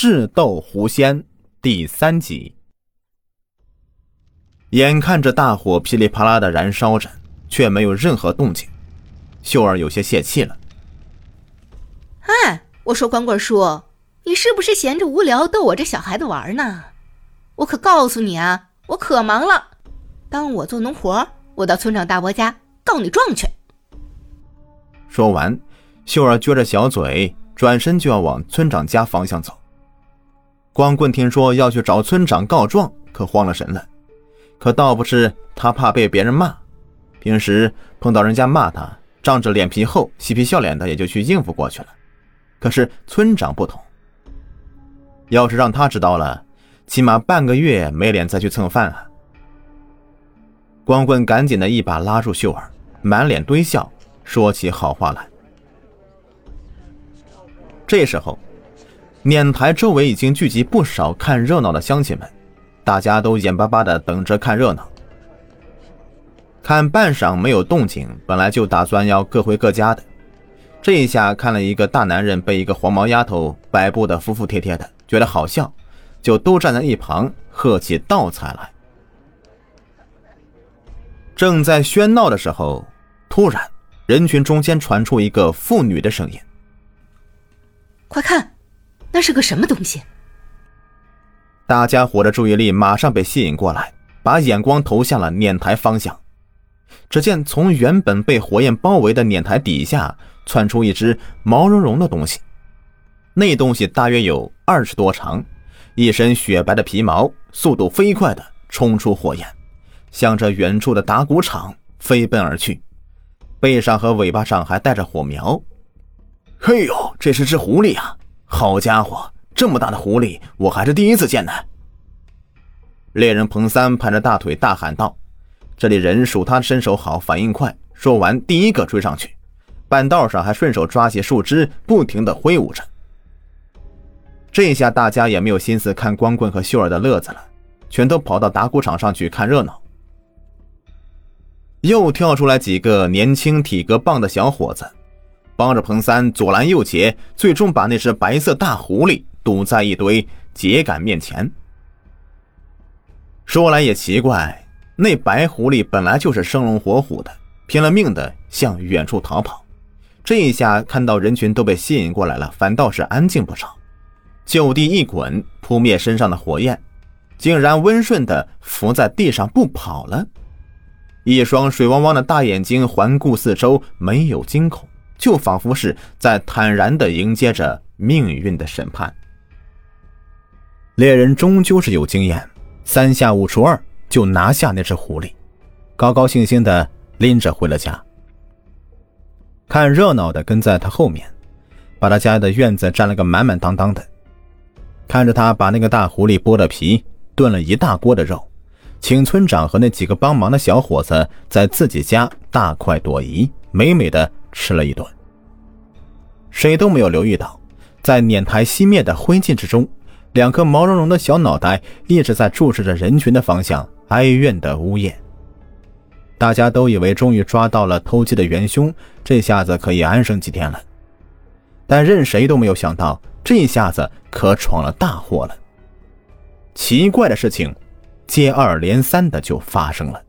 智斗狐仙第三集。眼看着大火噼里啪啦的燃烧着，却没有任何动静，秀儿有些泄气了。哎，我说光棍叔，你是不是闲着无聊逗我这小孩子玩呢？我可告诉你啊，我可忙了，当我做农活，我到村长大伯家告你状去。说完，秀儿撅着小嘴，转身就要往村长家方向走。光棍听说要去找村长告状，可慌了神了。可倒不是他怕被别人骂，平时碰到人家骂他，仗着脸皮厚，嬉皮笑脸的也就去应付过去了。可是村长不同，要是让他知道了，起码半个月没脸再去蹭饭啊！光棍赶紧的一把拉住秀儿，满脸堆笑。说起好话来。这时候，碾台周围已经聚集不少看热闹的乡亲们，大家都眼巴巴的等着看热闹。看半晌没有动静，本来就打算要各回各家的，这一下看了一个大男人被一个黄毛丫头摆布的服服帖帖的，觉得好笑，就都站在一旁喝起倒彩来。正在喧闹的时候，突然。人群中间传出一个妇女的声音：“快看，那是个什么东西？”大家伙的注意力马上被吸引过来，把眼光投向了碾台方向。只见从原本被火焰包围的碾台底下窜出一只毛茸茸的东西，那东西大约有二十多长，一身雪白的皮毛，速度飞快的冲出火焰，向着远处的打谷场飞奔而去。背上和尾巴上还带着火苗，嘿呦，这是只狐狸啊！好家伙，这么大的狐狸，我还是第一次见呢。猎人彭三拍着大腿大喊道：“这里人数他身手好，反应快。”说完，第一个追上去，半道上还顺手抓起树枝，不停的挥舞着。这下大家也没有心思看光棍和秀儿的乐子了，全都跑到打鼓场上去看热闹。又跳出来几个年轻、体格棒的小伙子，帮着彭三左拦右截，最终把那只白色大狐狸堵在一堆秸秆面前。说来也奇怪，那白狐狸本来就是生龙活虎的，拼了命的向远处逃跑，这一下看到人群都被吸引过来了，反倒是安静不少，就地一滚，扑灭身上的火焰，竟然温顺的伏在地上不跑了。一双水汪汪的大眼睛环顾四周，没有惊恐，就仿佛是在坦然的迎接着命运的审判。猎人终究是有经验，三下五除二就拿下那只狐狸，高高兴兴的拎着回了家。看热闹的跟在他后面，把他家的院子占了个满满当当的。看着他把那个大狐狸剥了皮，炖了一大锅的肉。请村长和那几个帮忙的小伙子在自己家大快朵颐，美美的吃了一顿。谁都没有留意到，在碾台熄灭的灰烬之中，两颗毛茸茸的小脑袋一直在注视着人群的方向，哀怨的呜咽。大家都以为终于抓到了偷鸡的元凶，这下子可以安生几天了。但任谁都没有想到，这下子可闯了大祸了。奇怪的事情。接二连三的就发生了。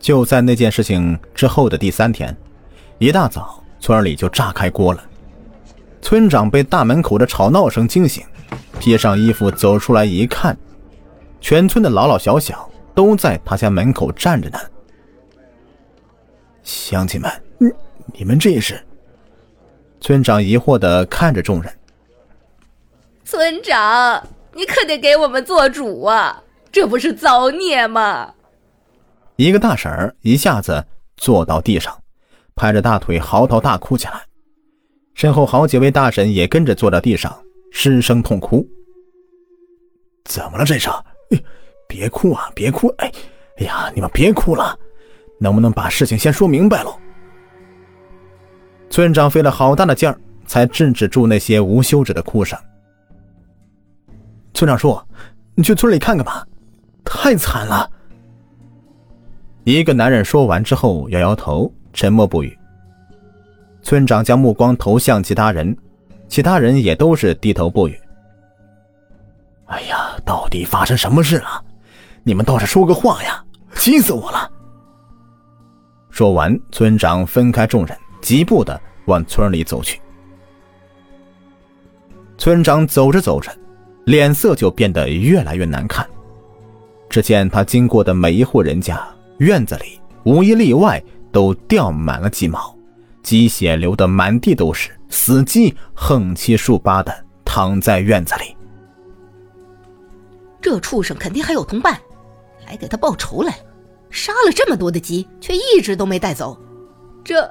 就在那件事情之后的第三天，一大早，村里就炸开锅了。村长被大门口的吵闹声惊醒，披上衣服走出来一看，全村的老老小小都在他家门口站着呢。乡亲们，你们这是？村长疑惑的看着众人。村长。你可得给我们做主啊！这不是造孽吗？一个大婶儿一下子坐到地上，拍着大腿嚎啕大哭起来。身后好几位大婶也跟着坐到地上，失声痛哭。怎么了？这是？别哭啊！别哭！哎，哎呀，你们别哭了，能不能把事情先说明白喽？村长费了好大的劲儿，才制止住那些无休止的哭声。村长说：“你去村里看看吧，太惨了。”一个男人说完之后，摇摇头，沉默不语。村长将目光投向其他人，其他人也都是低头不语。哎呀，到底发生什么事了？你们倒是说个话呀！气死我了！说完，村长分开众人，疾步的往村里走去。村长走着走着，脸色就变得越来越难看。只见他经过的每一户人家院子里，无一例外都掉满了鸡毛，鸡血流的满地都是，死鸡横七竖八的躺在院子里。这畜生肯定还有同伴，来给他报仇来了。杀了这么多的鸡，却一只都没带走，这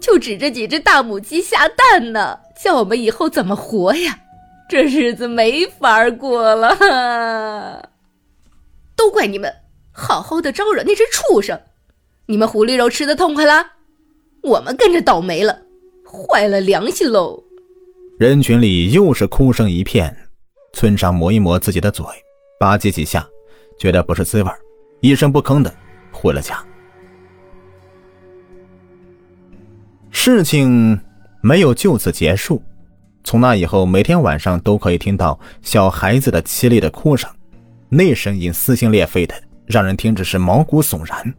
就指着几只大母鸡下蛋呢，叫我们以后怎么活呀？这日子没法过了。都怪你们，好好的招惹那只畜生，你们狐狸肉吃的痛快了，我们跟着倒霉了，坏了良心喽。人群里又是哭声一片，村长抹一抹自己的嘴，吧唧几下，觉得不是滋味一声不吭的回了家。事情没有就此结束，从那以后，每天晚上都可以听到小孩子的凄厉的哭声，那声音撕心裂肺的，让人听着是毛骨悚然。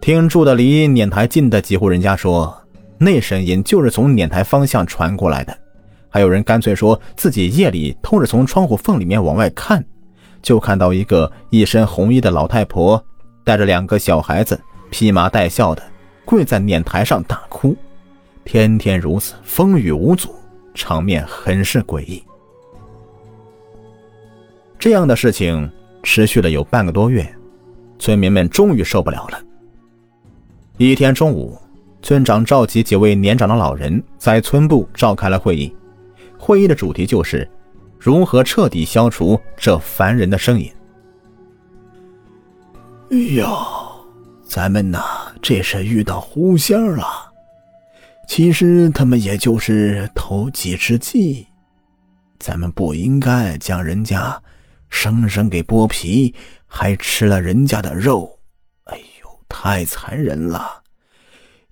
听住的离碾台近的几户人家说，那声音就是从碾台方向传过来的，还有人干脆说自己夜里偷着从窗户缝里面往外看。就看到一个一身红衣的老太婆，带着两个小孩子，披麻戴孝的跪在碾台上大哭，天天如此，风雨无阻，场面很是诡异。这样的事情持续了有半个多月，村民们终于受不了了。一天中午，村长召集几位年长的老人在村部召开了会议，会议的主题就是。如何彻底消除这烦人的声音？哎呦，咱们呐，这是遇到狐仙了。其实他们也就是投几只鸡，咱们不应该将人家生生给剥皮，还吃了人家的肉。哎呦，太残忍了！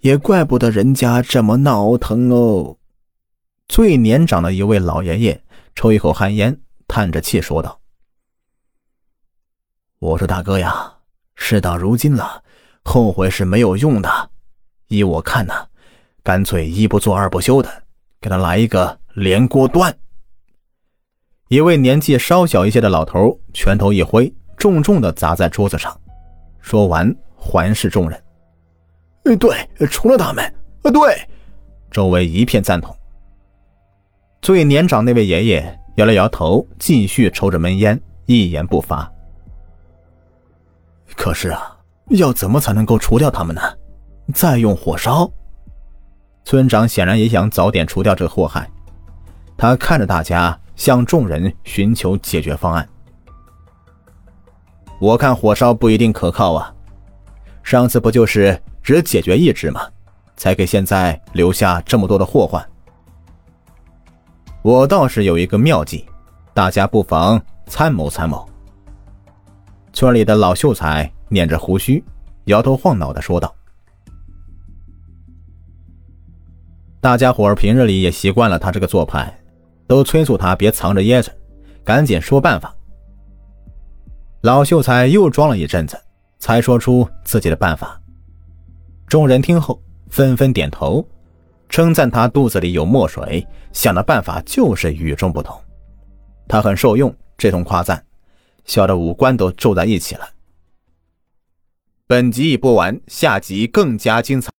也怪不得人家这么闹腾哦。最年长的一位老爷爷。抽一口旱烟，叹着气说道：“我说大哥呀，事到如今了，后悔是没有用的。依我看呢，干脆一不做二不休的，给他来一个连锅端。”一位年纪稍小一些的老头拳头一挥，重重的砸在桌子上，说完环视众人：“哎，对，除了他们，啊，对。”周围一片赞同。最年长那位爷爷摇了摇头，继续抽着闷烟，一言不发。可是啊，要怎么才能够除掉他们呢？再用火烧？村长显然也想早点除掉这祸害。他看着大家，向众人寻求解决方案。我看火烧不一定可靠啊。上次不就是只解决一只吗？才给现在留下这么多的祸患。我倒是有一个妙计，大家不妨参谋参谋。村里的老秀才捻着胡须，摇头晃脑的说道：“大家伙儿平日里也习惯了他这个做派，都催促他别藏着掖着，赶紧说办法。”老秀才又装了一阵子，才说出自己的办法。众人听后纷纷点头。称赞他肚子里有墨水，想的办法就是与众不同。他很受用这通夸赞，笑得五官都皱在一起了。本集已播完，下集更加精彩。